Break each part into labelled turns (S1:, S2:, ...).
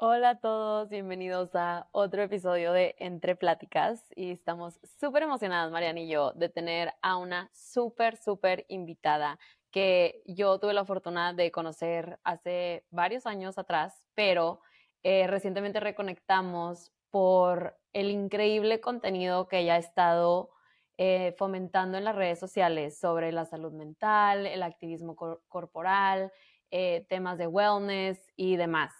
S1: Hola a todos, bienvenidos a otro episodio de Entre Pláticas y estamos súper emocionadas, Mariana y yo, de tener a una súper, súper invitada que yo tuve la fortuna de conocer hace varios años atrás, pero eh, recientemente reconectamos por el increíble contenido que ella ha estado eh, fomentando en las redes sociales sobre la salud mental, el activismo corporal, eh, temas de wellness y demás.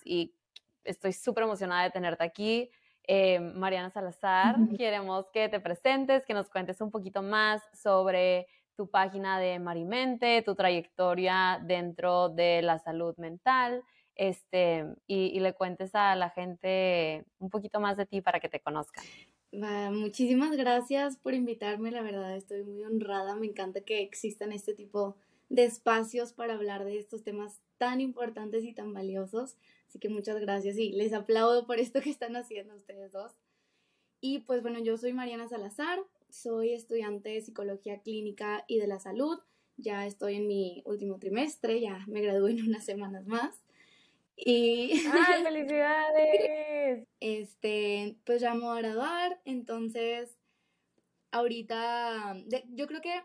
S1: Estoy súper emocionada de tenerte aquí. Eh, Mariana Salazar, queremos que te presentes, que nos cuentes un poquito más sobre tu página de Marimente, tu trayectoria dentro de la salud mental, este, y, le cuentes a la gente un poquito más de ti para que te conozcan.
S2: muchísimas gracias por invitarme, la verdad estoy muy honrada, me encanta que existan este tipo de espacios para hablar de estos temas tan importantes y tan valiosos. Así que muchas gracias y les aplaudo por esto que están haciendo ustedes dos. Y pues bueno, yo soy Mariana Salazar, soy estudiante de psicología clínica y de la salud. Ya estoy en mi último trimestre, ya me gradué en unas semanas más. Y
S1: ¡Ay, felicidades!
S2: Este, pues ya me voy a graduar, entonces ahorita yo creo que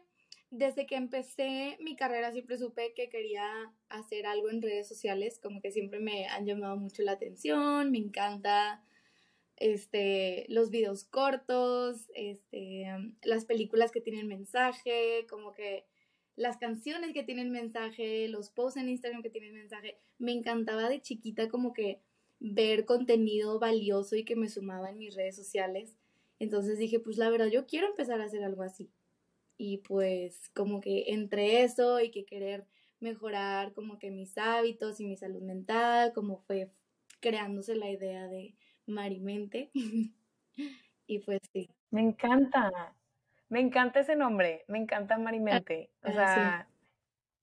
S2: desde que empecé mi carrera siempre supe que quería hacer algo en redes sociales, como que siempre me han llamado mucho la atención, me encanta este, los videos cortos, este, las películas que tienen mensaje, como que las canciones que tienen mensaje, los posts en Instagram que tienen mensaje. Me encantaba de chiquita como que ver contenido valioso y que me sumaba en mis redes sociales. Entonces dije, pues la verdad, yo quiero empezar a hacer algo así y pues como que entre eso y que querer mejorar como que mis hábitos y mi salud mental, como fue creándose la idea de Marimente. y pues sí.
S1: Me encanta, me encanta ese nombre, me encanta Marimente. O ah, sea,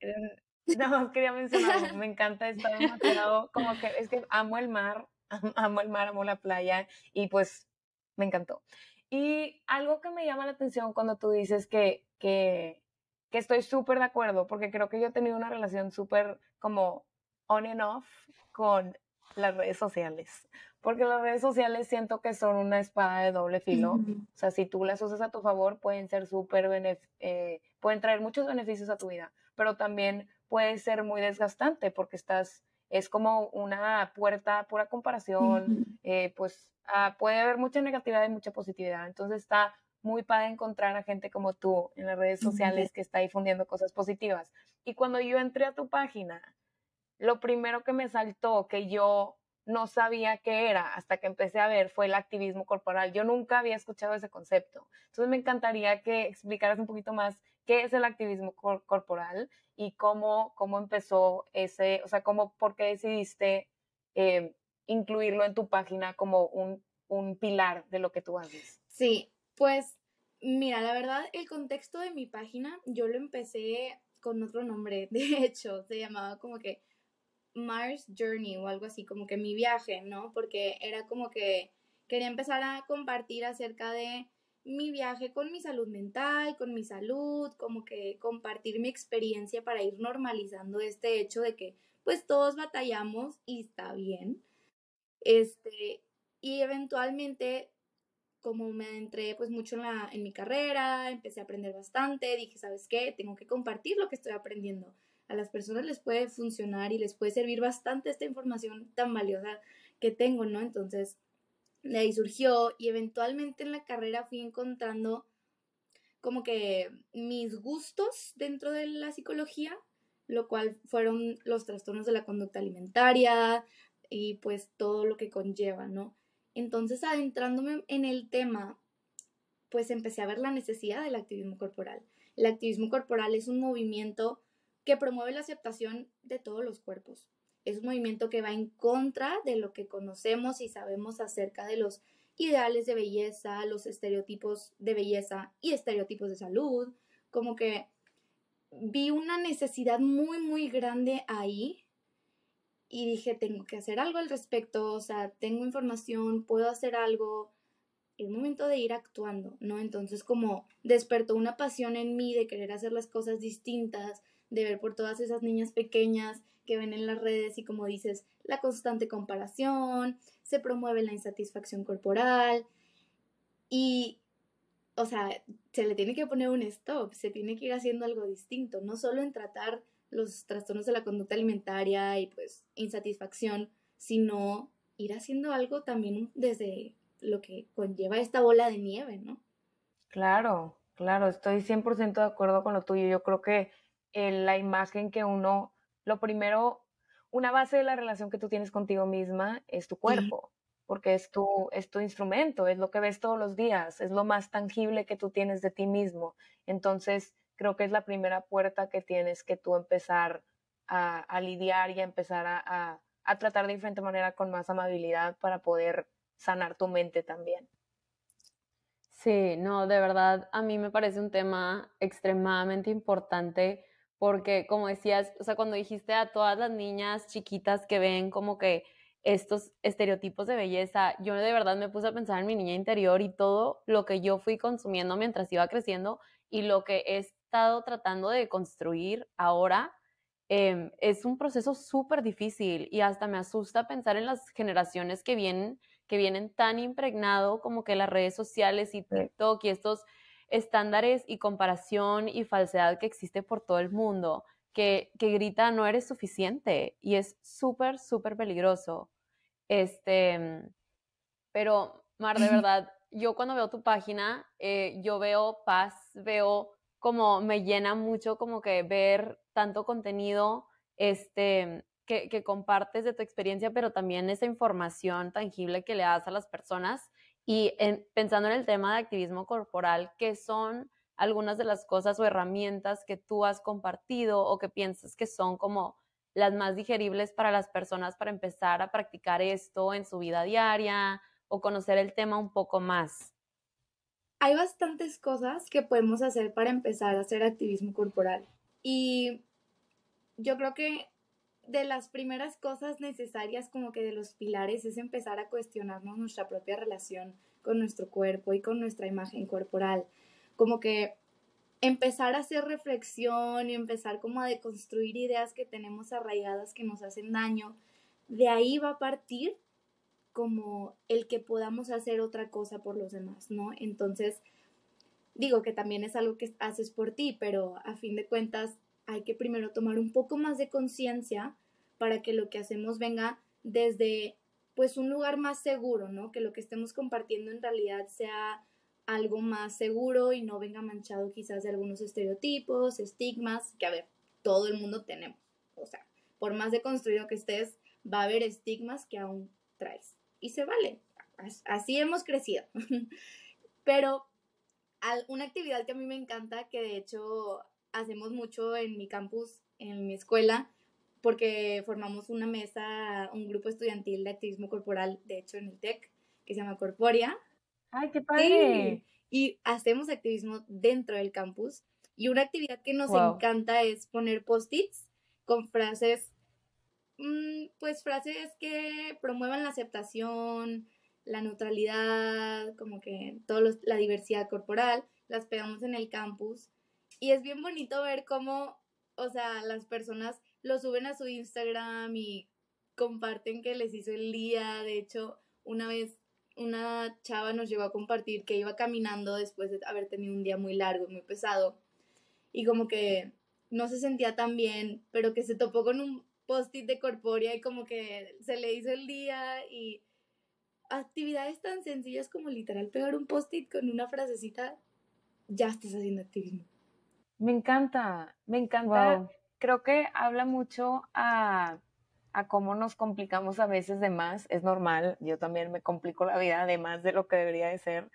S1: no, quería mencionar, me encanta estar demasiado, como que es que amo el mar, amo el mar, amo la playa y pues me encantó. Y algo que me llama la atención cuando tú dices que, que, que estoy súper de acuerdo, porque creo que yo he tenido una relación súper como on and off con las redes sociales, porque las redes sociales siento que son una espada de doble filo, o sea, si tú las usas a tu favor pueden ser súper, eh, pueden traer muchos beneficios a tu vida, pero también puede ser muy desgastante porque estás, es como una puerta pura comparación, eh, pues Ah, puede haber mucha negatividad y mucha positividad. Entonces está muy padre encontrar a gente como tú en las redes sociales que está difundiendo cosas positivas. Y cuando yo entré a tu página, lo primero que me saltó, que yo no sabía qué era hasta que empecé a ver, fue el activismo corporal. Yo nunca había escuchado ese concepto. Entonces me encantaría que explicaras un poquito más qué es el activismo corporal y cómo, cómo empezó ese, o sea, cómo, por qué decidiste eh, incluirlo en tu página como un, un pilar de lo que tú haces?
S2: Sí, pues mira, la verdad, el contexto de mi página, yo lo empecé con otro nombre, de hecho, se llamaba como que Mars Journey o algo así, como que mi viaje, ¿no? Porque era como que quería empezar a compartir acerca de mi viaje con mi salud mental, con mi salud, como que compartir mi experiencia para ir normalizando este hecho de que pues todos batallamos y está bien. Este, y eventualmente, como me adentré pues mucho en, la, en mi carrera, empecé a aprender bastante, dije, ¿sabes qué? Tengo que compartir lo que estoy aprendiendo. A las personas les puede funcionar y les puede servir bastante esta información tan valiosa que tengo, ¿no? Entonces, de ahí surgió y eventualmente en la carrera fui encontrando como que mis gustos dentro de la psicología, lo cual fueron los trastornos de la conducta alimentaria, y pues todo lo que conlleva, ¿no? Entonces, adentrándome en el tema, pues empecé a ver la necesidad del activismo corporal. El activismo corporal es un movimiento que promueve la aceptación de todos los cuerpos. Es un movimiento que va en contra de lo que conocemos y sabemos acerca de los ideales de belleza, los estereotipos de belleza y estereotipos de salud. Como que vi una necesidad muy, muy grande ahí y dije, tengo que hacer algo al respecto, o sea, tengo información, puedo hacer algo, es momento de ir actuando, ¿no? Entonces como despertó una pasión en mí de querer hacer las cosas distintas, de ver por todas esas niñas pequeñas que ven en las redes y como dices, la constante comparación, se promueve la insatisfacción corporal y, o sea, se le tiene que poner un stop, se tiene que ir haciendo algo distinto, no solo en tratar los trastornos de la conducta alimentaria y pues insatisfacción, sino ir haciendo algo también desde lo que conlleva esta bola de nieve, ¿no?
S1: Claro, claro, estoy 100% de acuerdo con lo tuyo. Yo creo que la imagen que uno, lo primero, una base de la relación que tú tienes contigo misma es tu cuerpo, porque es tu, es tu instrumento, es lo que ves todos los días, es lo más tangible que tú tienes de ti mismo. Entonces, creo que es la primera puerta que tienes que tú empezar a, lidiar y a empezar a, a tratar de diferente manera con más amabilidad para poder sanar tu mente también.
S3: Sí, no, de verdad, a mí me parece un tema extremadamente importante porque, como decías, o sea, cuando dijiste a todas las niñas chiquitas que ven como que estos estereotipos de belleza, yo de verdad me puse a pensar en mi niña interior y todo lo que yo fui consumiendo mientras iba creciendo y lo que he estado tratando de construir ahora Em, es un proceso súper difícil y hasta me asusta pensar en las generaciones que vienen, que vienen tan impregnado como que las redes sociales y TikTok y estos estándares y comparación y falsedad que existe por todo el mundo, que, que grita no eres suficiente y es súper, súper peligroso. Este, pero, Mar, de verdad, yo cuando veo tu página, eh, yo veo paz, veo como me llena mucho como que ver tanto contenido este, que, compartes de tu experiencia, pero también esa información tangible que le das a las personas. Y pensando en el tema de activismo corporal, ¿qué son algunas de las cosas o herramientas que tú has compartido o que piensas que son como las más digeribles para las personas para empezar a practicar esto en su vida diaria o conocer el tema un poco más?
S2: Hay bastantes cosas que podemos hacer para empezar a hacer activismo corporal. Y yo creo que de las primeras cosas necesarias, como que de los pilares, es empezar a cuestionarnos nuestra propia relación con nuestro cuerpo y con nuestra imagen corporal. Como que empezar a hacer reflexión y empezar como a deconstruir ideas que tenemos arraigadas que nos hacen daño. De ahí va a partir como el que podamos hacer otra cosa por los demás, ¿no? Entonces, digo que también es algo que haces por ti, pero a fin de cuentas hay que primero tomar un poco más de conciencia para que lo que hacemos venga desde pues un lugar más seguro, ¿no? Que lo que estemos compartiendo en realidad sea algo más seguro y no venga manchado quizás de algunos estereotipos, estigmas, que a ver, todo el mundo tenemos. O sea, por más deconstruido que estés, va a haber estigmas que aún traes. Y se vale. Así hemos crecido. Pero una actividad que a mí me encanta, que de hecho hacemos mucho en mi campus, en mi escuela, porque formamos una mesa, un grupo estudiantil de activismo corporal, de hecho en el TEC, que se llama Corporia.
S1: ¡Ay, qué padre!
S2: Y hacemos activismo dentro del campus. Y una actividad que nos encanta es poner post-its con frases, mm, pues frases que promuevan la aceptación, la neutralidad, como que toda la diversidad corporal, las pegamos en el campus y es bien bonito ver cómo, o sea, las personas lo suben a su Instagram y comparten que les hizo el día. De hecho, una vez una chava nos llevó a compartir que iba caminando después de haber tenido un día muy largo, muy pesado. Y como que no se sentía tan bien, pero que se topó con un post-it de corpórea y como que se le hizo el día y actividades tan sencillas como literal pegar un post-it con una frasecita, ya estás haciendo activismo.
S1: Me encanta, me encanta. Creo que habla mucho a, cómo nos complicamos a veces de más. Es normal, yo también me complico la vida de más de lo que debería de ser.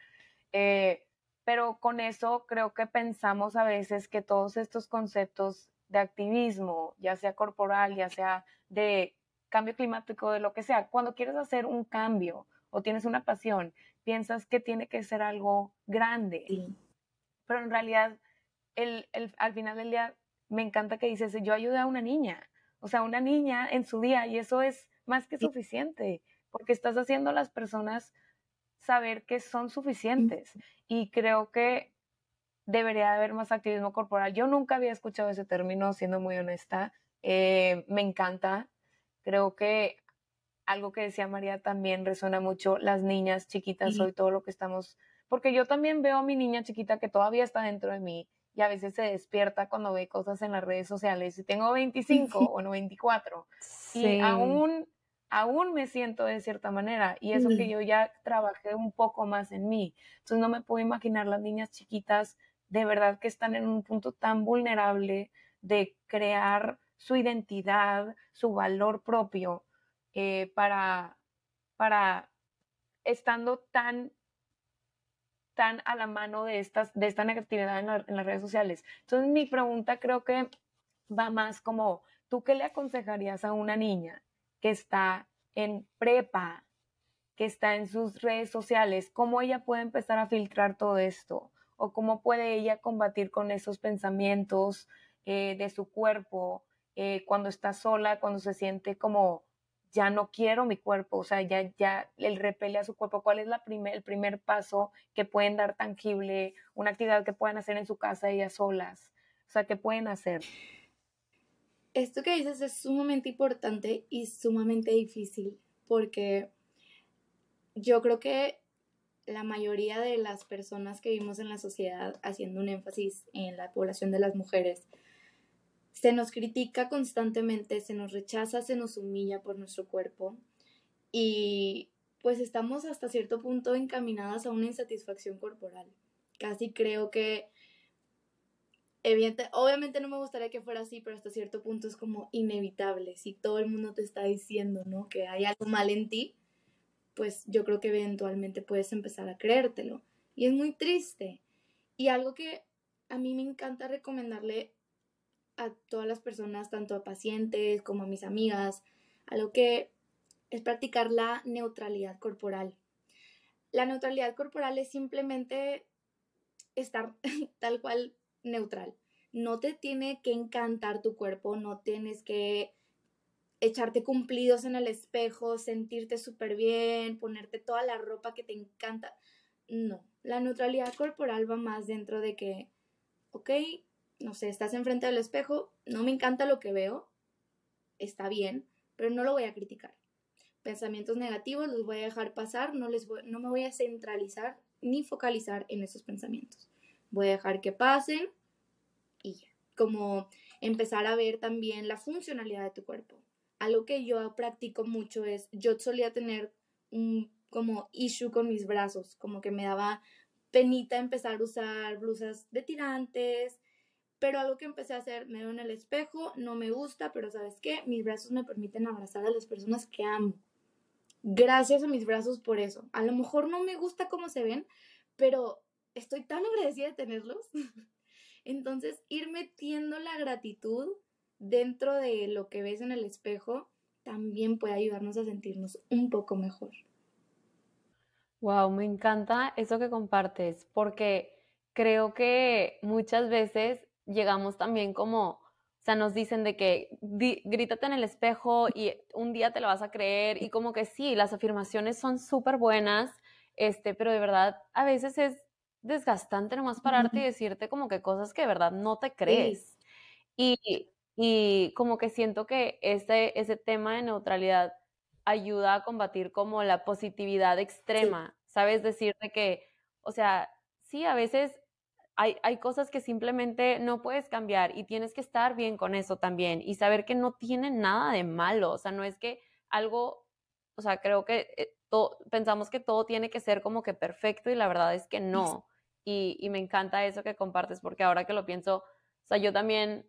S1: Eh, pero con eso creo que pensamos a veces que todos estos conceptos de activismo, ya sea corporal, ya sea de cambio climático, de lo que sea, cuando quieres hacer un cambio o tienes una pasión, piensas que tiene que ser algo grande. Pero en realidad el, al final del día me encanta que dices, yo ayudé a una niña, o sea, una niña en su día, y eso es más que suficiente, porque estás haciendo a las personas saber que son suficientes. Y creo que debería haber más activismo corporal. Yo nunca había escuchado ese término, siendo muy honesta. Eh, me encanta. Creo que algo que decía María también resuena mucho, las niñas chiquitas, hoy todo lo que estamos, porque yo también veo a mi niña chiquita que todavía está dentro de mí y a veces se despierta cuando ve cosas en las redes sociales. Y tengo 25, bueno, 24, y aún, aún me siento de cierta manera, y eso que yo ya trabajé un poco más en mí. Entonces no me puedo imaginar las niñas chiquitas de verdad que están en un punto tan vulnerable de crear su identidad, su valor propio, eh, para, para estando tan tan a la mano de, estas, de esta negatividad en, las redes sociales. Entonces mi pregunta creo que va más como, ¿tú qué le aconsejarías a una niña que está en prepa, que está en sus redes sociales? ¿Cómo ella puede empezar a filtrar todo esto? ¿O cómo puede ella combatir con esos pensamientos eh, de su cuerpo eh, cuando está sola, cuando se siente como ya no quiero mi cuerpo, o sea, ya, ya él repele a su cuerpo. ¿Cuál es la primer, el primer paso que pueden dar tangible, una actividad que puedan hacer en su casa ellas solas? O sea, ¿qué pueden hacer?
S2: Esto que dices es sumamente importante y sumamente difícil porque yo creo que la mayoría de las personas que vivimos en la sociedad, haciendo un énfasis en la población de las mujeres, se nos critica constantemente, se nos rechaza, se nos humilla por nuestro cuerpo y pues estamos hasta cierto punto encaminadas a una insatisfacción corporal. Casi creo que, obviamente no me gustaría que fuera así, pero hasta cierto punto es como inevitable. Si todo el mundo te está diciendo, ¿no? Que hay algo mal en ti, pues yo creo que eventualmente puedes empezar a creértelo. Y es muy triste. Y algo que a mí me encanta recomendarle a todas las personas, tanto a pacientes como a mis amigas, a lo que es practicar la neutralidad corporal. La neutralidad corporal es simplemente estar tal cual neutral. No te tiene que encantar tu cuerpo, no tienes que echarte cumplidos en el espejo, sentirte súper bien, ponerte toda la ropa que te encanta. No, la neutralidad corporal va más dentro de que, ok, no sé, estás enfrente del espejo, no me encanta lo que veo, está bien, pero no lo voy a criticar. Pensamientos negativos los voy a dejar pasar, no, les no me voy a centralizar ni focalizar en esos pensamientos. Voy a dejar que pasen y ya. Como empezar a ver también la funcionalidad de tu cuerpo. Algo que yo practico mucho es, yo solía tener un como issue con mis brazos, como que me daba penita empezar a usar blusas de tirantes, pero algo que empecé a hacer, me veo en el espejo, no me gusta, pero ¿sabes qué? Mis brazos me permiten abrazar a las personas que amo. Gracias a mis brazos por eso. A lo mejor no me gusta cómo se ven, pero estoy tan agradecida de tenerlos. Entonces, ir metiendo la gratitud dentro de lo que ves en el espejo también puede ayudarnos a sentirnos un poco mejor.
S3: Wow, me encanta eso que compartes, porque creo que muchas veces llegamos también como, o sea, nos dicen de que grítate en el espejo y un día te lo vas a creer y como que sí, las afirmaciones son súper buenas, este, pero de verdad a veces es desgastante nomás pararte y decirte como que cosas que de verdad no te crees. Y, y como que siento que ese, ese tema de neutralidad ayuda a combatir como la positividad extrema, ¿sabes? Decirte que, o sea, sí, a veces hay, hay, cosas que simplemente no puedes cambiar y tienes que estar bien con eso también y saber que no tiene nada de malo, o sea, no es que algo, o sea, creo que eh, pensamos que todo tiene que ser como que perfecto y la verdad es que no. Y, y me encanta eso que compartes porque ahora que lo pienso, o sea, yo también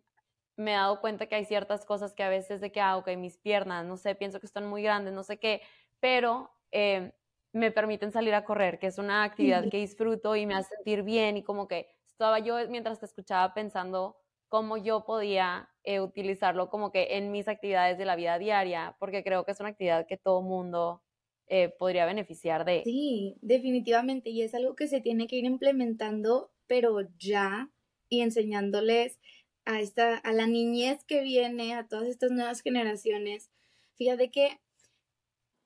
S3: me he dado cuenta que hay ciertas cosas que a veces de que, ah, ok, mis piernas, no sé, pienso que están muy grandes, no sé qué, pero eh, me permiten salir a correr, que es una actividad que disfruto y me hace sentir bien y como que estaba yo mientras te escuchaba pensando cómo yo podía eh, utilizarlo como que en mis actividades de la vida diaria, porque creo que es una actividad que todo mundo eh, podría beneficiar de.
S2: Sí, definitivamente, y es algo que se tiene que ir implementando, pero ya, y enseñándoles a, esta, a la niñez que viene, a todas estas nuevas generaciones. Fíjate que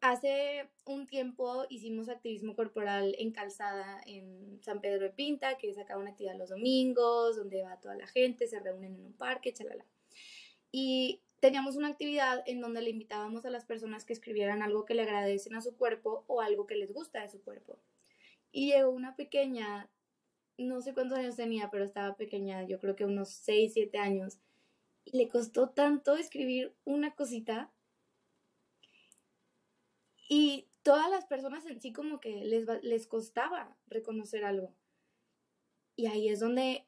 S2: hace un tiempo hicimos activismo corporal en calzada en San Pedro de Pinta, que es acá una actividad los domingos, donde va toda la gente, se reúnen en un parque, chalala. Y teníamos una actividad en donde le invitábamos a las personas que escribieran algo que le agradecen a su cuerpo o algo que les gusta de su cuerpo. Y llegó una pequeña, no sé cuántos años tenía, pero estaba pequeña, yo creo que unos 6, 7 años. Y le costó tanto escribir una cosita y todas las personas en sí como que les, les costaba reconocer algo. Y ahí es donde,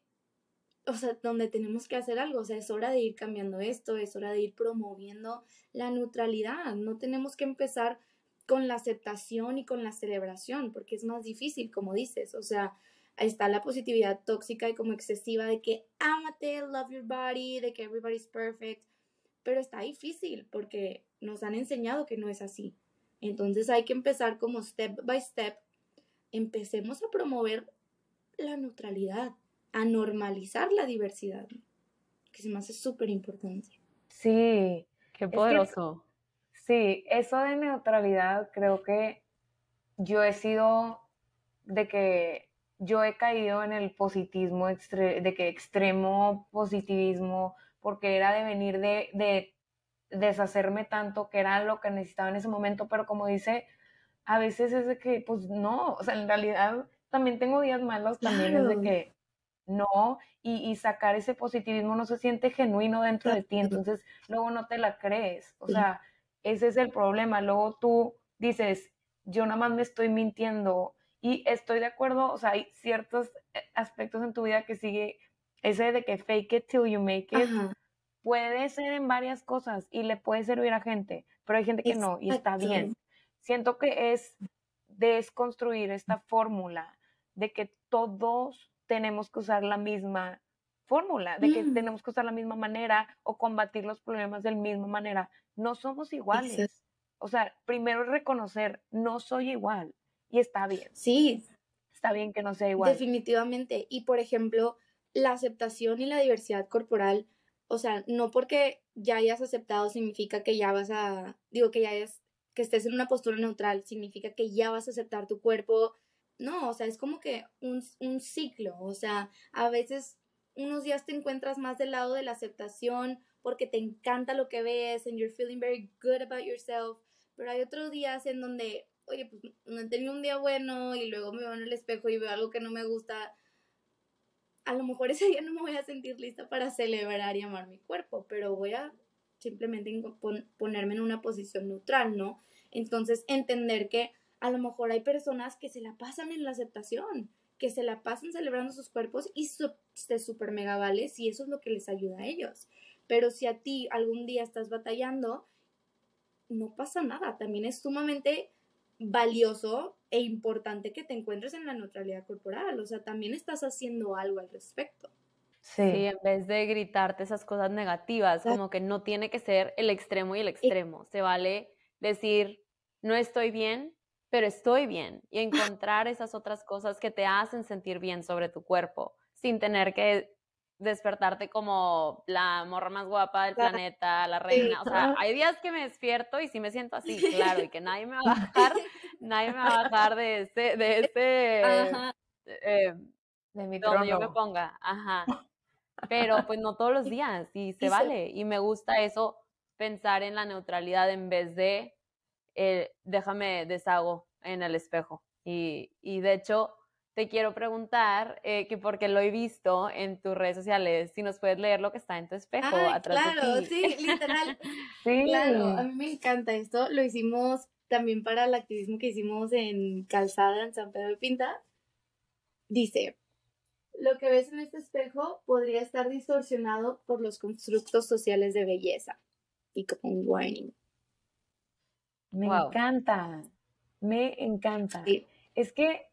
S2: o sea, donde tenemos que hacer algo. O sea, es hora de ir cambiando esto, es hora de ir promoviendo la neutralidad. No tenemos que empezar con la aceptación y con la celebración, porque es más difícil, como dices. O sea, está la positividad tóxica y como excesiva de que ámate, love your body, de que everybody's perfect. Pero está difícil porque nos han enseñado que no es así. Entonces hay que empezar como step by step. Empecemos a promover la neutralidad, a normalizar la diversidad, que se me hace súper importante.
S1: Sí.
S3: Qué poderoso.
S1: sí, eso de neutralidad creo que yo he sido de que yo he caído en el positivismo, de que extremo positivismo, porque era de venir de, de deshacerme tanto, que era lo que necesitaba en ese momento, pero como dice, a veces es de que, pues no, o sea, en realidad también tengo días malos, también es de que no, y, sacar ese positivismo no se siente genuino dentro de ti, entonces luego no te la crees, o sea, ese es el problema, luego tú dices, yo nada más me estoy mintiendo y estoy de acuerdo, o sea, hay ciertos eh, aspectos en tu vida que sigue ese de que fake it till you make it, puede ser en varias cosas y le puede servir a gente, pero hay gente que no y está bien. Siento que es desconstruir esta fórmula de que todos tenemos que usar la misma fórmula, de que mm. tenemos que usar la misma manera o combatir los problemas de la misma manera. No somos iguales. O sea, primero reconocer, no soy igual y está bien.
S2: Sí.
S1: Está bien que no sea igual.
S2: Definitivamente. Y por ejemplo, la aceptación y la diversidad corporal o sea, no porque ya hayas aceptado significa que ya vas a, digo, que ya hayas, que estés en una postura neutral, significa que ya vas a aceptar tu cuerpo. No, o sea, es como que un, un ciclo. O sea, a veces unos días te encuentras más del lado de la aceptación porque te encanta lo que ves and you're feeling very good about yourself. Pero hay otros días en donde, oye, pues no he tenido un día bueno y luego me veo en el espejo y veo algo que no me gusta a lo mejor ese día no me voy a sentir lista para celebrar y amar mi cuerpo, pero voy a simplemente ponerme en una posición neutral, ¿no? Entonces, entender que a lo mejor hay personas que se la pasan en la aceptación, que se la pasan celebrando sus cuerpos y se super mega vale si eso es lo que les ayuda a ellos. Pero si a ti algún día estás batallando, no pasa nada. También es sumamente valioso e importante que te encuentres en la neutralidad corporal. O sea, también estás haciendo algo al respecto.
S3: Sí. en vez de gritarte esas cosas negativas, como que no tiene que ser el extremo y el extremo. Se vale decir, no estoy bien, pero estoy bien. Y encontrar esas otras cosas que te hacen sentir bien sobre tu cuerpo, sin tener que despertarte como la morra más guapa del planeta, la reina. O sea, hay días que me despierto y sí me siento así, claro, y que nadie me va a bajar, nadie me va a bajar de ese, de ese, eh, de mi donde yo me ponga, ajá. Pero pues no todos los días y se vale. Y me gusta eso, pensar en la neutralidad en vez de eh, déjame deshago en el espejo. Y, y de hecho, te quiero preguntar, eh, que porque lo he visto en tus redes sociales, si nos puedes leer lo que está en tu espejo atrás
S2: claro,
S3: de ti.
S2: sí, literal. sí. Claro, a mí me encanta esto. Lo hicimos también para el activismo que hicimos en Calzada, en San Pedro de Pinta. Dice, lo que ves en este espejo podría estar distorsionado por los constructos sociales de belleza. Y como un warning.
S1: Me encanta, me encanta. Es que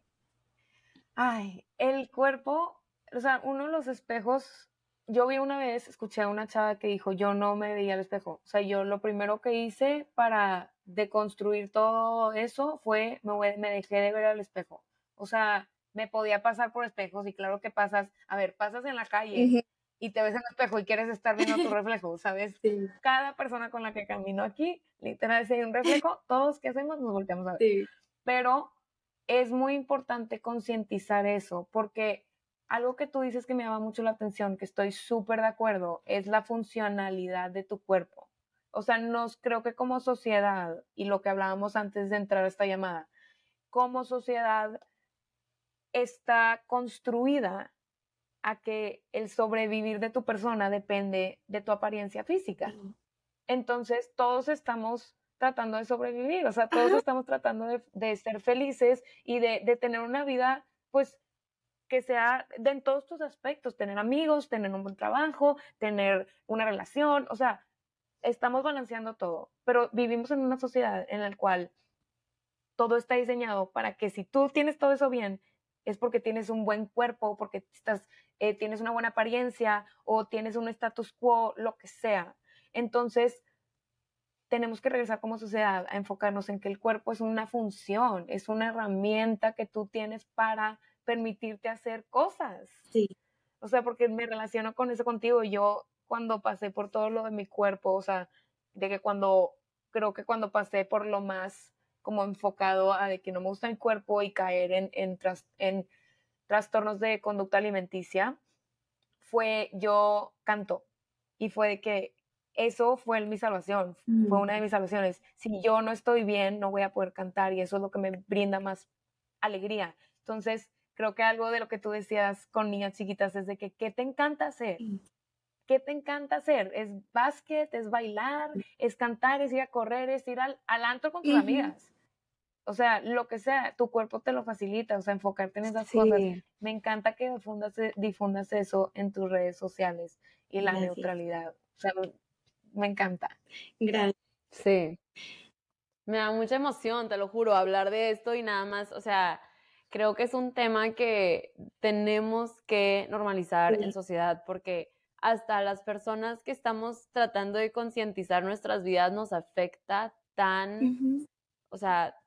S1: Ay, el cuerpo, o sea, uno de los espejos, yo vi una vez, escuché a una chava que dijo, yo no me veía al espejo. O sea, yo lo primero que hice para deconstruir todo eso fue, me, me dejé de ver al espejo. O sea, me podía pasar por espejos y claro que pasas, a ver, pasas en la calle y te ves en el espejo y quieres estar viendo tu reflejo, ¿sabes? Cada persona con la que camino aquí, literal, si hay un reflejo, todos que hacemos nos volteamos a ver. Pero es muy importante concientizar eso, porque algo que tú dices que me llama mucho la atención, que estoy súper de acuerdo, es la funcionalidad de tu cuerpo. O sea, nos creo que como sociedad, y lo que hablábamos antes de entrar a esta llamada, como sociedad está construida a que el sobrevivir de tu persona depende de tu apariencia física. Entonces, todos estamos tratando de sobrevivir, o sea, todos estamos tratando de, ser felices y de, de, tener una vida, pues, que sea de en todos tus aspectos, tener amigos, tener un buen trabajo, tener una relación, o sea, estamos balanceando todo, pero vivimos en una sociedad en la cual todo está diseñado para que si tú tienes todo eso bien, es porque tienes un buen cuerpo, porque estás, eh, tienes una buena apariencia o tienes un status quo, lo que sea. Entonces, tenemos que regresar como sociedad a enfocarnos en que el cuerpo es una función, es una herramienta que tú tienes para permitirte hacer cosas.
S2: Sí.
S1: O sea, porque me relaciono con eso contigo. Yo cuando pasé por todo lo de mi cuerpo, o sea, de que cuando, creo que cuando pasé por lo más como enfocado a de que no me gusta el cuerpo y caer en, en, en trastornos de conducta alimenticia, fue yo canto y fue de que eso fue mi salvación, fue una de mis salvaciones. Si yo no estoy bien, no voy a poder cantar y eso es lo que me brinda más alegría. Entonces, creo que algo de lo que tú decías con niñas chiquitas es de que, ¿qué te encanta hacer? ¿Qué te encanta hacer? ¿Es básquet? ¿Es bailar? ¿Es cantar? ¿Es ir a correr? ¿Es ir al, al antro con tus amigas? O sea, lo que sea, tu cuerpo te lo facilita, o sea, enfocarte en esas cosas. Me encanta que difundas, difundas eso en tus redes sociales y la neutralidad. O sea, me encanta.
S2: Gracias.
S3: Sí. Me da mucha emoción, te lo juro, hablar de esto y nada más, o sea, creo que es un tema que tenemos que normalizar en sociedad porque hasta las personas que estamos tratando de concientizar nuestras vidas nos afecta tan, o sea,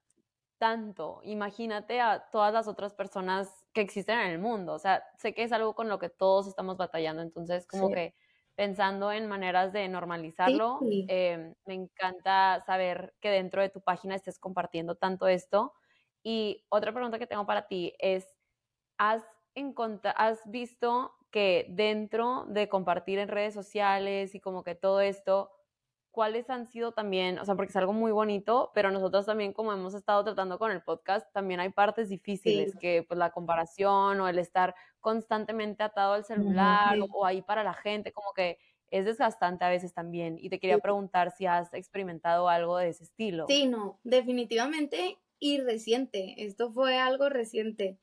S3: tanto. Imagínate a todas las otras personas que existen en el mundo. O sea, sé que es algo con lo que todos estamos batallando, entonces como que pensando en maneras de normalizarlo, em, me encanta saber que dentro de tu página estés compartiendo tanto esto. Y otra pregunta que tengo para ti es, ¿has, has visto que dentro de compartir en redes sociales y como que todo esto, cuáles han sido también, o sea, porque es algo muy bonito, pero nosotros también como hemos estado tratando con el podcast, también hay partes difíciles, que pues la comparación o el estar constantemente atado al celular o, ahí para la gente, como que es desgastante a veces también. Y te quería preguntar si has experimentado algo de ese estilo.
S2: Sí, no, definitivamente y reciente. Esto fue algo reciente.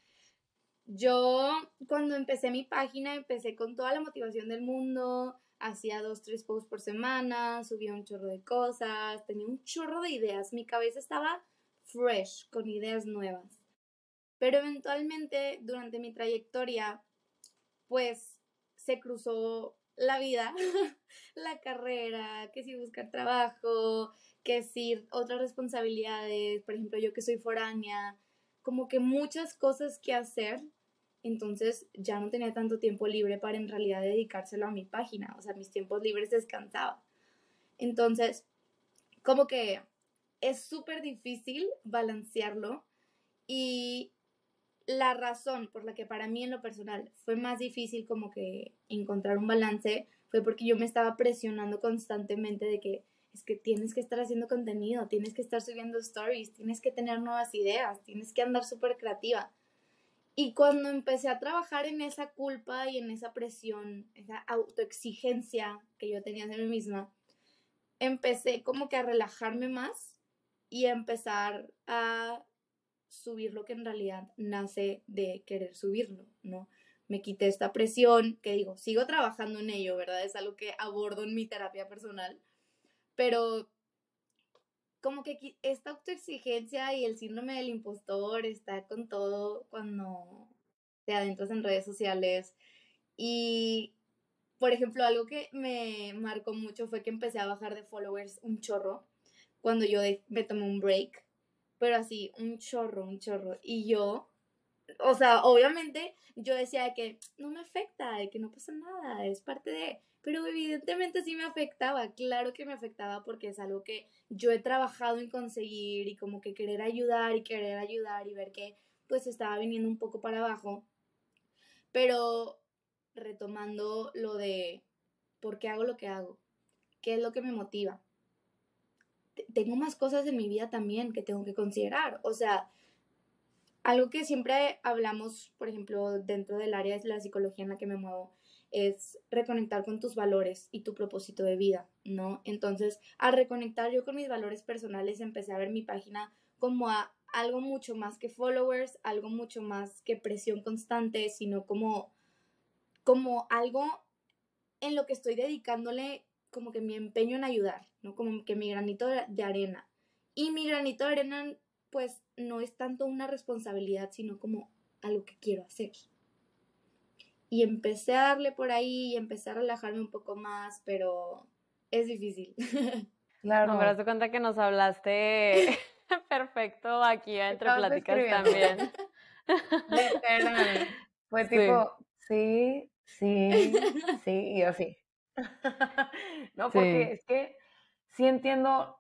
S2: Yo cuando empecé mi página empecé con toda la motivación del mundo, hacía dos, tres posts por semana, subía un chorro de cosas, tenía un chorro de ideas, mi cabeza estaba fresh, con ideas nuevas. Pero eventualmente durante mi trayectoria, pues se cruzó la vida, la carrera, que si buscar trabajo, que si otras responsabilidades, por ejemplo yo que soy foránea, como que muchas cosas que hacer entonces ya no tenía tanto tiempo libre para en realidad dedicárselo a mi página, o sea, mis tiempos libres descansaba. Entonces, como que es súper difícil balancearlo y la razón por la que para mí en lo personal fue más difícil como que encontrar un balance fue porque yo me estaba presionando constantemente de que es que tienes que estar haciendo contenido, tienes que estar subiendo stories, tienes que tener nuevas ideas, tienes que andar súper creativa. Y cuando empecé a trabajar en esa culpa y en esa presión, esa autoexigencia que yo tenía de mí misma, empecé como que a relajarme más y a empezar a subir lo que en realidad nace de querer subirlo, ¿no? Me quité esta presión, que digo, sigo trabajando en ello, ¿verdad? Es algo que abordo en mi terapia personal, pero como que esta autoexigencia y el síndrome del impostor está con todo cuando te adentras en redes sociales. Y, por ejemplo, algo que me marcó mucho fue que empecé a bajar de followers un chorro cuando yo me tomé un break, pero así, un chorro, un chorro. Y yo, o sea, obviamente yo decía que no me afecta, de que no pasa nada, es parte de, pero evidentemente sí me afectaba, claro que me afectaba porque es algo que yo he trabajado en conseguir y como que querer ayudar y querer ayudar y ver que pues estaba viniendo un poco para abajo, pero retomando lo de por qué hago lo que hago, qué es lo que me motiva. Tengo más cosas en mi vida también que tengo que considerar, o sea, algo que siempre hablamos, por ejemplo, dentro del área de la psicología en la que me muevo, es reconectar con tus valores y tu propósito de vida, ¿no? Entonces, al reconectar yo con mis valores personales, empecé a ver mi página como a algo mucho más que followers, algo mucho más que presión constante, sino como, como algo en lo que estoy dedicándole como que mi empeño en ayudar, ¿no? Como que mi granito de arena. Y mi granito de arena pues no es tanto una responsabilidad, sino como algo que quiero hacer. Y empecé a darle por ahí y empecé a relajarme un poco más, pero es difícil.
S3: Claro. No, pero te cuenta que nos hablaste perfecto aquí entre pláticas también.
S1: Fue tipo, sí, sí, sí, y así. no, porque es que sí entiendo,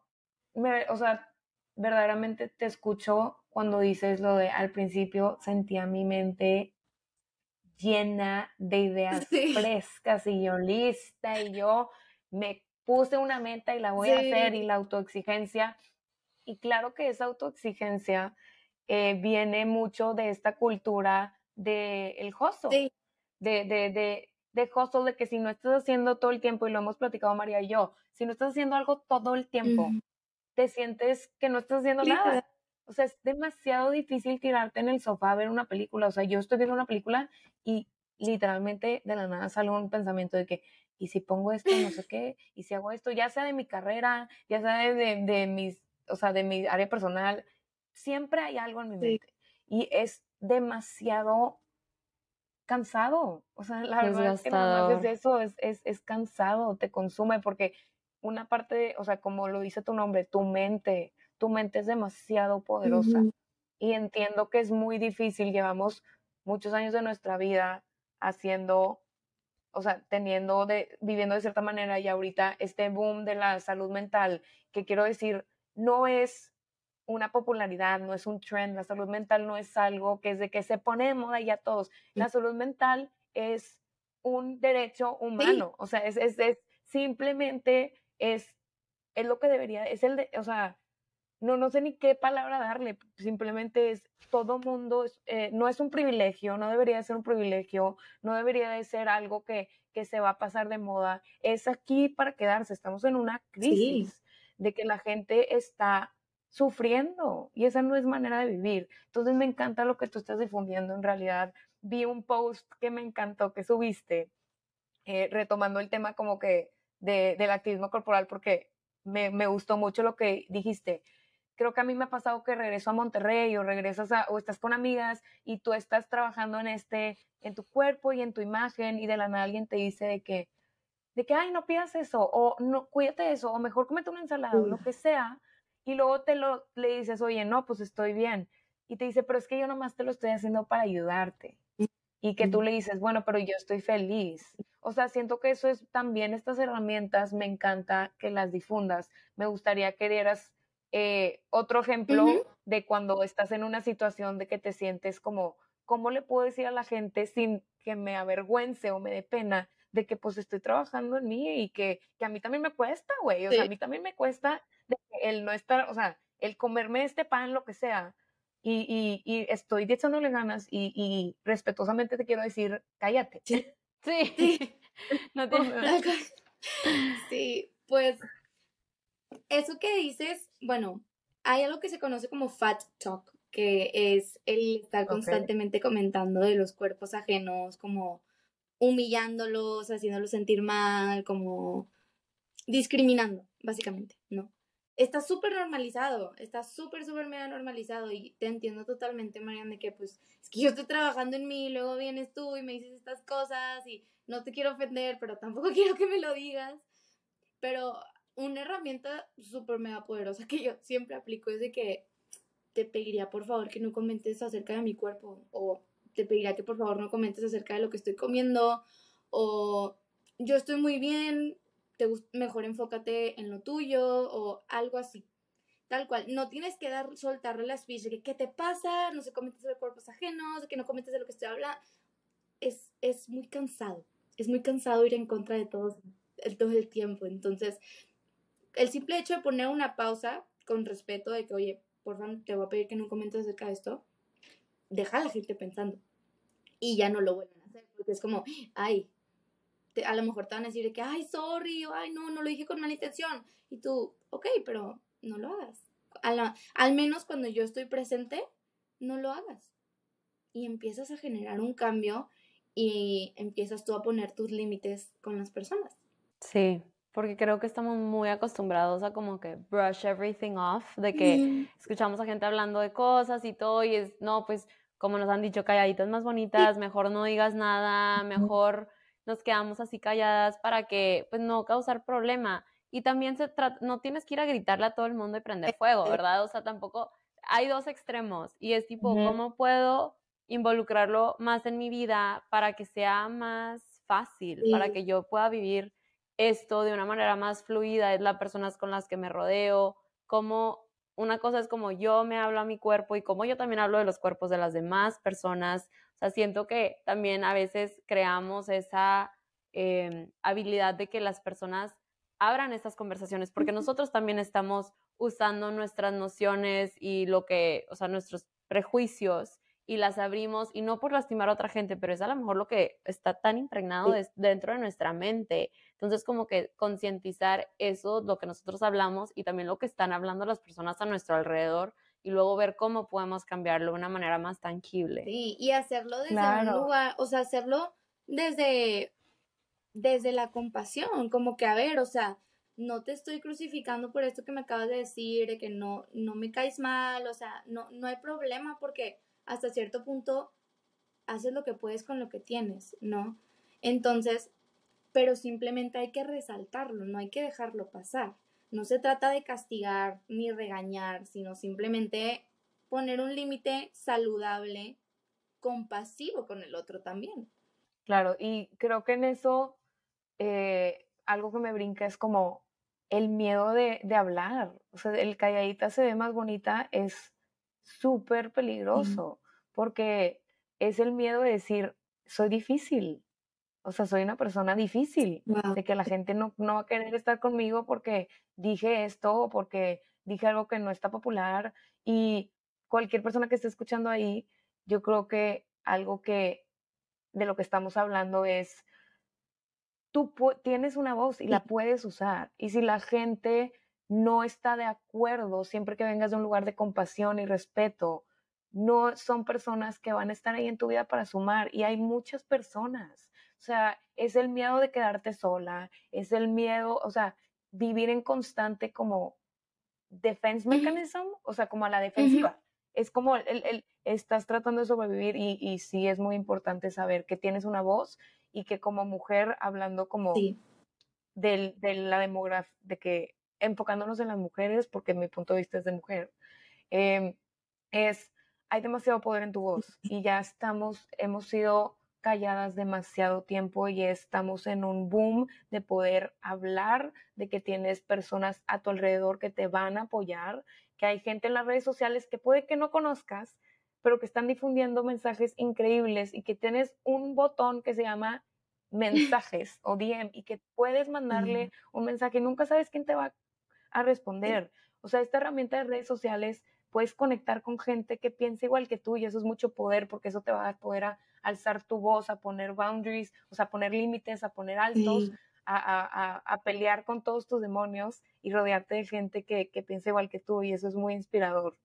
S1: o sea, verdaderamente te escucho cuando dices lo de al principio sentía mi mente llena de ideas frescas y yo lista y yo me puse una meta y la voy a hacer y la autoexigencia. Y claro que esa autoexigencia eh, viene mucho de esta cultura del el hustle, de, de, de, de hustle, de que si no estás haciendo todo el tiempo, y lo hemos platicado María y yo, si no estás haciendo algo todo el tiempo, te sientes que no estás haciendo nada. O sea, es demasiado difícil tirarte en el sofá a ver una película. O sea, yo estoy viendo una película y literalmente de la nada sale un pensamiento de que, ¿y si pongo esto, no sé qué? ¿Y si hago esto? Ya sea de mi carrera, ya sea de, de, mis, o sea, de mi área personal, siempre hay algo en mi mente. Y es demasiado cansado. O sea, la verdad es que no es eso, es, es, es cansado, te consume porque una parte, o sea, como lo dice tu nombre, tu mente, tu mente es demasiado poderosa. Y entiendo que es muy difícil, llevamos muchos años de nuestra vida haciendo, o sea, teniendo, de, viviendo de cierta manera y ahorita este boom de la salud mental, que quiero decir, no es una popularidad, no es un trend, la salud mental no es algo que es de que se pone de moda ya todos. La salud mental es un derecho humano, o sea, es, es, es simplemente es, es lo que debería, es el de, o sea, no, no sé ni qué palabra darle, simplemente es todo mundo, eh, no es un privilegio, no debería ser un privilegio, no debería de ser algo que, que se va a pasar de moda, es aquí para quedarse, estamos en una crisis de que la gente está sufriendo y esa no es manera de vivir. Entonces me encanta lo que tú estás difundiendo, en realidad vi un post que me encantó que subiste, eh, retomando el tema como que del activismo corporal porque me, gustó mucho lo que dijiste. Creo que a mí me ha pasado que regreso a Monterrey o regresas a, o estás con amigas y tú estás trabajando en este, en tu cuerpo y en tu imagen y de la nada alguien te dice de que, de que, ay, no pidas eso, o no, cuídate eso, o mejor comete una ensalada, o lo que sea, y luego te lo, le dices, oye, no, pues estoy bien. Y te dice, pero es que yo nomás te lo estoy haciendo para ayudarte y que tú le dices, bueno, pero yo estoy feliz. O sea, siento que eso es también estas herramientas, me encanta que las difundas. Me gustaría que dieras eh, otro ejemplo de cuando estás en una situación de que te sientes como, ¿cómo le puedo decir a la gente sin que me avergüence o me dé pena de que pues estoy trabajando en mí y que, que a mí también me cuesta, güey? O sea, a mí también me cuesta el no estar, o sea, el comerme este pan, lo que sea, y, y, y estoy echándole ganas y, y, respetuosamente te quiero decir, cállate.
S2: Sí. Sí. no te... sí, pues eso que dices, bueno, hay algo que se conoce como fat talk, que es el estar constantemente comentando de los cuerpos ajenos, como humillándolos, haciéndolos sentir mal, como discriminando, básicamente, ¿no? Está súper normalizado, está súper, súper mega normalizado y te entiendo totalmente, Marian, de que pues es que yo estoy trabajando en mí, luego vienes tú y me dices estas cosas y no te quiero ofender, pero tampoco quiero que me lo digas. Pero una herramienta súper mega poderosa que yo siempre aplico es de que te pediría por favor que no comentes acerca de mi cuerpo o te pediría que por favor no comentes acerca de lo que estoy comiendo o yo estoy muy bien, te mejor enfócate en lo tuyo o algo así. Tal cual, no tienes que dar, soltarle las fichas de que qué te pasa, no se comentes de cuerpos ajenos, de que no comentes de lo que estoy hablando. Es, es muy cansado, es muy cansado ir en contra de todos el, todo el tiempo. Entonces, el simple hecho de poner una pausa con respeto de que, oye, por favor, te voy a pedir que no comentes acerca de esto, deja a la gente pensando. Y ya no lo vuelven a hacer, porque es como, ay, a lo mejor te van a decir que, ay, sorry, o ay, no, no lo dije con mala intención. Y tú, ok, pero no lo hagas. al menos cuando yo estoy presente, no lo hagas. Y empiezas a generar un cambio y empiezas tú a poner tus límites con las personas.
S3: Sí, porque creo que estamos muy acostumbrados a como que brush everything off, de que escuchamos a gente hablando de cosas y todo, y es, no, pues como nos han dicho, calladitas más bonitas, mejor no digas nada, mejor nos quedamos así calladas para que, pues, no causar problema. Y también se trata, no tienes que ir a gritarle a todo el mundo y prender fuego, ¿verdad? O sea, tampoco, hay dos extremos y es tipo, ¿cómo puedo involucrarlo más en mi vida para que sea más fácil, para que yo pueda vivir esto de una manera más fluida, es las personas con las que me rodeo, como una cosa es como yo me hablo a mi cuerpo y como yo también hablo de los cuerpos de las demás personas. O sea, siento que también a veces creamos esa em, habilidad de que las personas abran estas conversaciones, porque nosotros también estamos usando nuestras nociones y lo que, o sea, nuestros prejuicios y las abrimos y no por lastimar a otra gente, pero es a lo mejor lo que está tan impregnado dentro de nuestra mente. Entonces, como que concientizar eso, lo que nosotros hablamos y también lo que están hablando las personas a nuestro alrededor y luego ver cómo podemos cambiarlo de una manera más tangible.
S2: Sí, y hacerlo desde un lugar, o sea, hacerlo desde, desde la compasión, como que, a ver, o sea, no te estoy crucificando por esto que me acabas de decir, de que no, no me caes mal, o sea, no, no hay problema porque hasta cierto punto haces lo que puedes con lo que tienes, ¿no? Entonces, pero simplemente hay que resaltarlo, no hay que dejarlo pasar. No se trata de castigar ni regañar, sino simplemente poner un límite saludable, compasivo con el otro también.
S1: Claro, y creo que en eso eh, algo que me brinca es como el miedo de, de hablar. O sea, el calladita se ve más bonita es súper peligroso, porque es el miedo de decir, soy difícil, o sea, soy una persona difícil, de que la gente no, no, va a querer estar conmigo porque dije esto o porque dije algo que no está popular. Y cualquier persona que esté escuchando ahí, yo creo que algo que de lo que estamos hablando es, tú tienes una voz y la puedes usar. Y si la gente no está de acuerdo siempre que vengas de un lugar de compasión y respeto. No son personas que van a estar ahí en tu vida para sumar y hay muchas personas. O sea, es el miedo de quedarte sola, es el miedo, o sea, vivir en constante como defense mechanism, o sea, como a la defensiva. Es como el, el, estás tratando de sobrevivir y, y, sí es muy importante saber que tienes una voz y que como mujer, hablando como del, de la demografía, de que enfocándonos en las mujeres, porque mi punto de vista es de mujer, em, es, hay demasiado poder en tu voz y ya estamos, hemos sido calladas demasiado tiempo y estamos en un boom de poder hablar, de que tienes personas a tu alrededor que te van a apoyar, que hay gente en las redes sociales que puede que no conozcas, pero que están difundiendo mensajes increíbles y que tienes un botón que se llama mensajes o DM y que puedes mandarle un mensaje, nunca sabes quién te va a responder. O sea, esta herramienta de redes sociales puedes conectar con gente que piensa igual que tú y eso es mucho poder porque eso te va a poder a alzar tu voz, a poner boundaries, o sea, a poner límites, a poner altos, a, pelear con todos tus demonios y rodearte de gente que, que piensa igual que tú y eso es muy inspirador.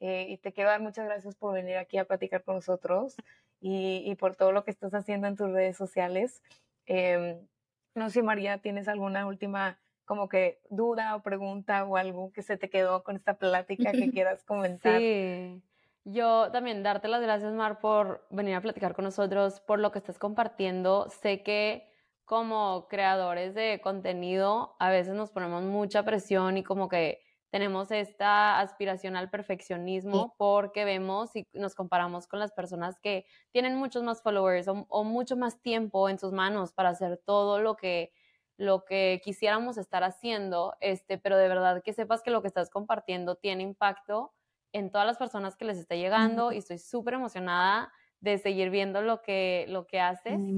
S1: Eh, y te quiero dar muchas gracias por venir aquí a platicar con nosotros y, y por todo lo que estás haciendo en tus redes sociales. Em, no sé, María, ¿tienes alguna última como que duda o pregunta o algo que se te quedó con esta plática que quieras comentar.
S3: Sí. Yo también darte las gracias, Mar, por venir a platicar con nosotros, por lo que estás compartiendo. Sé que como creadores de contenido a veces nos ponemos mucha presión y como que tenemos esta aspiración al perfeccionismo porque vemos y nos comparamos con las personas que tienen muchos más followers o, mucho más tiempo en sus manos para hacer todo lo que lo que quisiéramos estar haciendo, este, pero de verdad que sepas que lo que estás compartiendo tiene impacto en todas las personas que les está llegando y estoy súper emocionada de seguir viendo lo que, lo que haces.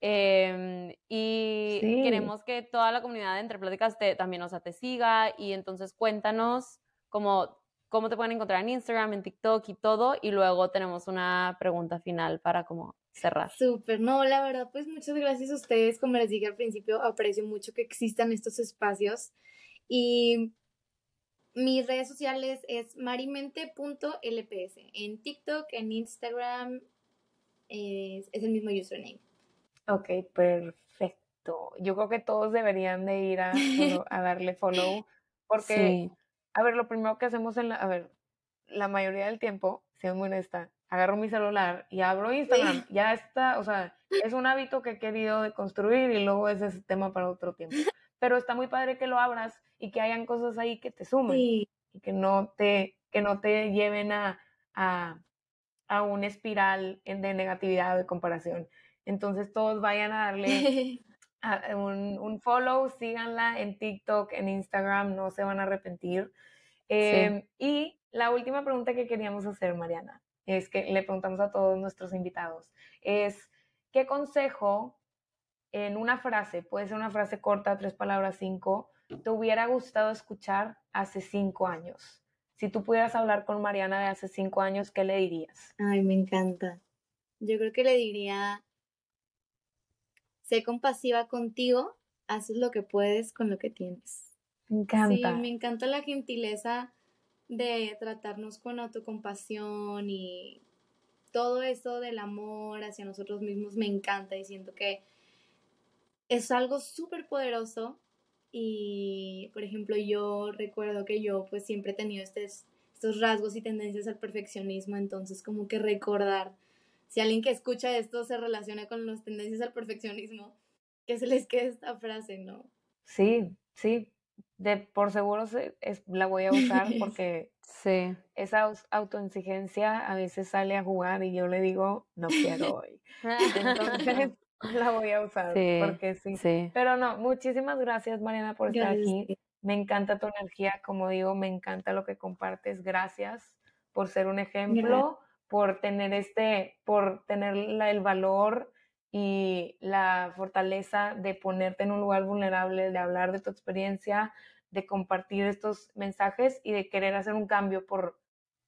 S3: Em, y queremos que toda la comunidad de Entre Pláticas te, también, o sea, te siga y entonces cuéntanos cómo, cómo te pueden encontrar en Instagram, en TikTok y todo y luego tenemos una pregunta final para como cerrar.
S2: Súper, no, la verdad, pues muchas gracias a ustedes, como les dije al principio, aprecio mucho que existan estos espacios y mis redes sociales es marimente.lps, en TikTok, en Instagram, es el mismo username.
S1: Ok, perfecto. Yo creo que todos deberían de ir a, a darle follow porque, a ver, lo primero que hacemos en la, a ver, la mayoría del tiempo, siendo muy honesta, agarro mi celular y abro Instagram. Ya está, o sea, es un hábito que he querido de construir y luego es ese tema para otro tiempo. Pero está muy padre que lo abras y que hayan cosas ahí que te sumen y que no te, que no te lleven a, a, a una espiral de negatividad o de comparación. Entonces todos vayan a darle un, follow, síganla en TikTok, en Instagram, no se van a arrepentir. Em, y la última pregunta que queríamos hacer, Mariana, es que le preguntamos a todos nuestros invitados, es, ¿qué consejo en una frase, puede ser una frase corta, tres palabras, cinco, te hubiera gustado escuchar hace cinco años? Si tú pudieras hablar con Mariana de hace cinco años, ¿qué le dirías?
S2: Ay, me encanta. Yo creo que le diría, sé compasiva contigo, haces lo que puedes con lo que tienes.
S1: Me encanta.
S2: Sí, me encanta la gentileza de tratarnos con autocompasión y todo eso del amor hacia nosotros mismos me encanta y siento que es algo súper poderoso y por ejemplo yo recuerdo que yo pues siempre he tenido estos, estos rasgos y tendencias al perfeccionismo entonces como que recordar si alguien que escucha esto se relaciona con las tendencias al perfeccionismo, que se les quede esta frase, ¿no?
S1: Sí, sí, de por seguro es, la voy a usar porque sí. esa autoexigencia a veces sale a jugar y yo le digo, no quiero hoy. Entonces la voy a usar porque sí. sí. Pero no, muchísimas gracias Mariana por estar aquí. Me encanta tu energía, como digo, me encanta lo que compartes. Gracias por ser un ejemplo por tener este, por tener el valor y la fortaleza de ponerte en un lugar vulnerable, de hablar de tu experiencia, de compartir estos mensajes y de querer hacer un cambio por,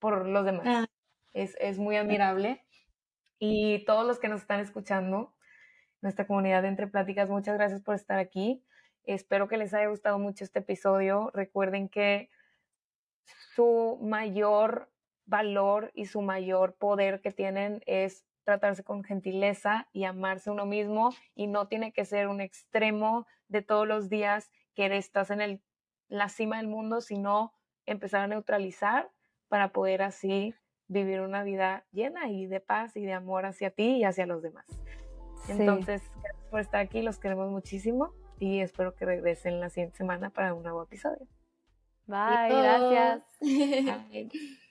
S1: por los demás. Ah. Es, es, muy admirable. Y todos los que nos están escuchando, nuestra comunidad de Entre Pláticas, muchas gracias por estar aquí. Espero que les haya gustado mucho este episodio. Recuerden que su mayor valor y su mayor poder que tienen es tratarse con gentileza y amarse uno mismo y no tiene que ser un extremo de todos los días que estás en el, la cima del mundo, sino empezar a neutralizar para poder así vivir una vida llena y de paz y de amor hacia ti y hacia los demás. Entonces, gracias por estar aquí, los queremos muchísimo y espero que regresen la siguiente semana para un nuevo episodio.
S3: Bye, gracias.